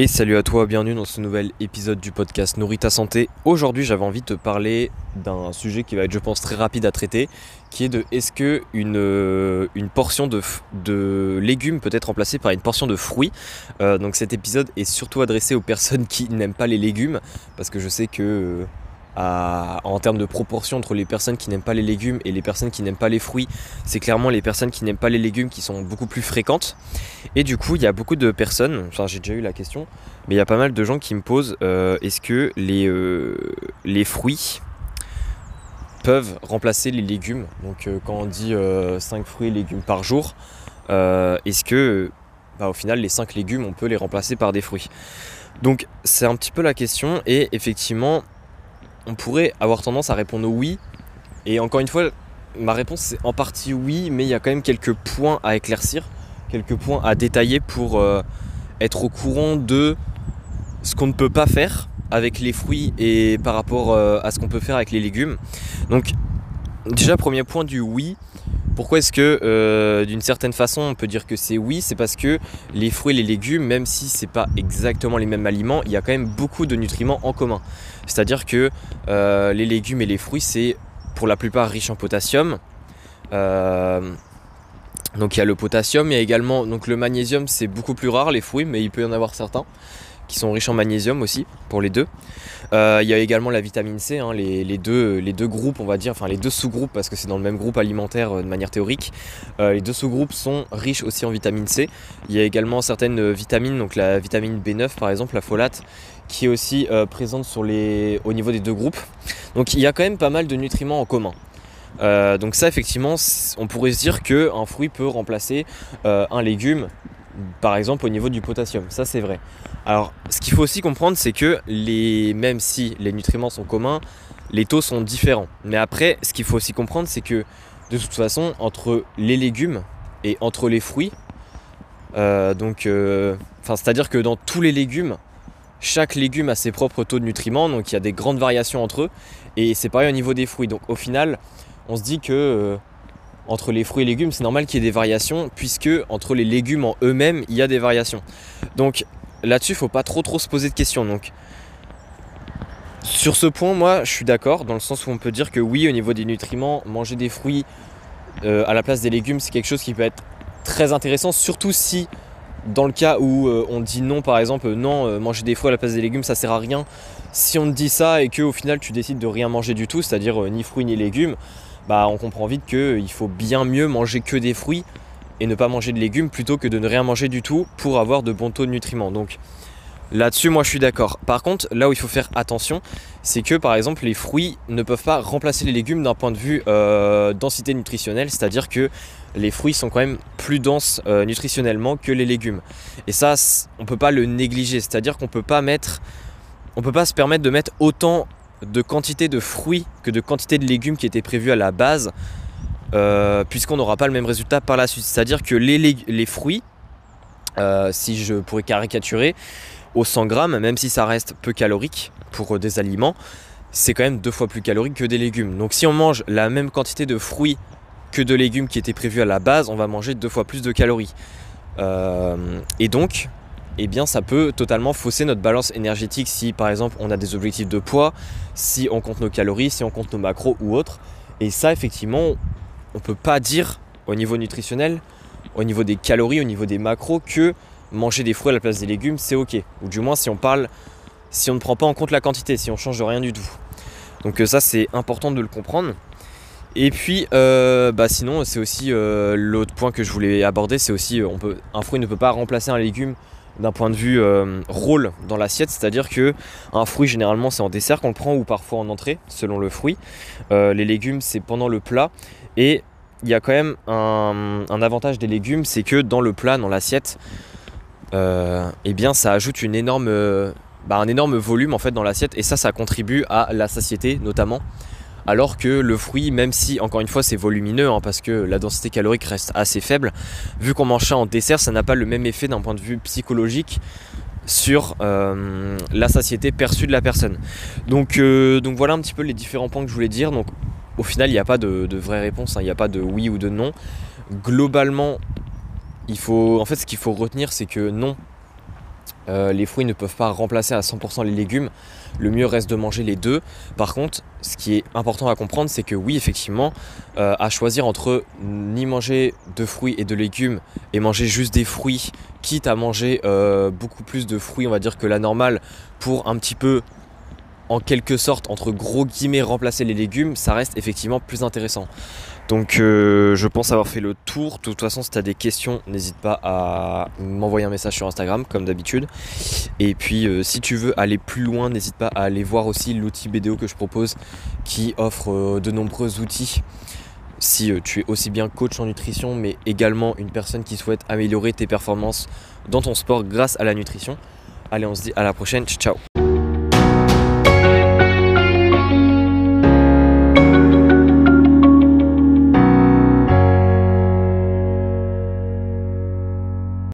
Et salut à toi, bienvenue dans ce nouvel épisode du podcast Nourrit ta santé. Aujourd'hui, j'avais envie de te parler d'un sujet qui va être, je pense, très rapide à traiter, qui est de est-ce que une, euh, portion de, légumes peut être remplacée par une portion de fruits? Euh, Donc cet épisode est surtout adressé aux personnes qui n'aiment pas les légumes, parce que je sais que en termes de proportion entre les personnes qui n'aiment pas les légumes et les personnes qui n'aiment pas les fruits, c'est clairement les personnes qui n'aiment pas les légumes qui sont beaucoup plus fréquentes. Et du coup, il y a beaucoup de personnes, enfin j'ai déjà eu la question, mais il y a pas mal de gens qui me posent euh, est-ce que les, euh, les fruits peuvent remplacer les légumes? Donc euh, quand on dit 5 fruits et légumes par jour, est-ce que bah, au final les 5 légumes on peut les remplacer par des fruits? Donc c'est un petit peu la question et effectivement on pourrait avoir tendance à répondre oui. Et encore une fois, ma réponse c'est en partie oui, mais il y a quand même quelques points à éclaircir, quelques points à détailler pour euh, être au courant de ce qu'on ne peut pas faire avec les fruits et par rapport euh, à ce qu'on peut faire avec les légumes. Donc déjà premier point du oui, pourquoi est-ce que euh, d'une certaine façon on peut dire que c'est oui? C'est parce que les fruits et les légumes, même si c'est pas exactement les mêmes aliments, il y a quand même beaucoup de nutriments en commun. C'est-à-dire que euh, les légumes et les fruits, c'est pour la plupart riche en potassium. Euh, donc il y a le potassium, il y a également donc le magnésium, c'est beaucoup plus rare les fruits, mais il peut y en avoir certains qui sont riches en magnésium aussi, pour les deux. Euh, il y a également la vitamine C, hein, les, deux, groupes, on va dire, enfin les deux sous-groupes, parce que c'est dans le même groupe alimentaire euh, de manière théorique. Euh, les deux sous-groupes sont riches aussi en vitamine C. Il y a également certaines vitamines, donc la vitamine B9 par exemple, la folate, qui est aussi présente au niveau des deux groupes. Donc il y a quand même pas mal de nutriments en commun. donc ça effectivement on pourrait se dire qu'un fruit peut remplacer un légume par exemple au niveau du potassium, ça c'est vrai. Alors ce qu'il faut aussi comprendre c'est que les, même si les nutriments sont communs, les taux sont différents. Mais après ce qu'il faut aussi comprendre c'est que de toute façon entre les légumes et entre les fruits, euh, donc euh, c'est-à-dire que dans tous les légumes, chaque légume a ses propres taux de nutriments, donc il y a des grandes variations entre eux, et c'est pareil au niveau des fruits. Donc au final, on se dit que euh, entre les fruits et légumes, c'est normal qu'il y ait des variations, puisque entre les légumes en eux-mêmes, il y a des variations. Donc là-dessus, il faut pas trop trop se poser de questions. Donc sur ce point, moi, je suis d'accord, dans le sens où on peut dire que oui, au niveau des nutriments, manger des fruits euh, à la place des légumes, c'est quelque chose qui peut être très intéressant, surtout si dans le cas où euh, on dit non, par exemple, non, euh, manger des fruits à la place des légumes, ça sert à rien. Si on te dit ça et que au final tu décides de rien manger du tout, c'est-à-dire ni fruits ni légumes, bah, on comprend vite qu'il faut bien mieux manger que des fruits et ne pas manger de légumes plutôt que de ne rien manger du tout pour avoir de bons taux de nutriments. Donc là-dessus, moi je suis d'accord. Par contre, là où il faut faire attention, c'est que par exemple les fruits ne peuvent pas remplacer les légumes d'un point de vue euh, densité nutritionnelle, c'est-à-dire que les fruits sont quand même plus denses euh, nutritionnellement que les légumes. Et ça, on ne peut pas le négliger, c'est-à-dire qu'on peut pas mettre, on peut pas se permettre de mettre autant de quantité de fruits que de quantité de légumes qui étaient prévus à la base, euh, puisqu'on n'aura pas le même résultat par la suite. C'est-à-dire que les, fruits, euh, si je pourrais caricaturer, au 100 grammes, même si ça reste peu calorique pour des aliments, c'est quand même deux fois plus calorique que des légumes. Donc si on mange la même quantité de fruits que de légumes qui étaient prévus à la base, on va manger deux fois plus de calories. Euh, et donc, eh bien ça peut totalement fausser notre balance énergétique si par exemple on a des objectifs de poids, si on compte nos calories, si on compte nos macros ou autres. Et ça effectivement, on peut pas dire au niveau nutritionnel, au niveau des calories, au niveau des macros que manger des fruits à la place des légumes c'est ok. Ou du moins si on parle, si on ne prend pas en compte la quantité, si on change rien du tout. Donc euh, ça c'est important de le comprendre. Et puis, euh, bah sinon, c'est aussi euh, l'autre point que je voulais aborder, c'est aussi, un fruit ne peut pas remplacer un légume d'un point de vue euh, rôle dans l'assiette, c'est-à-dire que un fruit généralement c'est en dessert qu'on le prend ou parfois en entrée selon le fruit. Euh, les légumes c'est pendant le plat. Et il y a quand même un, avantage des légumes, c'est que dans le plat, dans l'assiette, euh, eh bien ça ajoute bah, un énorme volume en fait dans l'assiette. Et ça ça contribue à la satiété notamment alors que le fruit, même si encore une fois c'est volumineux, hein, parce que la densité calorique reste assez faible, vu qu'on mange ça en dessert, ça n'a pas le même effet d'un point de vue psychologique sur euh, la satiété perçue de la personne. Donc, euh, donc voilà un petit peu les différents points que je voulais dire. Donc au final, il n'y a pas de, vraie réponse, hein. il n'y a pas de oui ou de non. Globalement, il faut, en fait, ce qu'il faut retenir, c'est que non, Euh, les fruits ne peuvent pas remplacer à 100% les légumes. Le mieux reste de manger les deux. Par contre, ce qui est important à comprendre, c'est que oui, effectivement, euh, à choisir entre ni manger de fruits et de légumes et manger juste des fruits, quitte à manger euh, beaucoup plus de fruits, on va dire que la normale, pour un petit peu, en quelque sorte, entre gros guillemets, remplacer les légumes, ça reste effectivement plus intéressant. Donc euh, je pense avoir fait le tour. De toute façon, si tu as des questions, n'hésite pas à m'envoyer un message sur Instagram, comme d'habitude. Et puis euh, si tu veux aller plus loin, n'hésite pas à aller voir aussi l'outil BDO que je propose, qui offre euh, de nombreux outils. Si tu es aussi bien coach en nutrition, mais également une personne qui souhaite améliorer tes performances dans ton sport grâce à la nutrition. Allez, on se dit à la prochaine. Ciao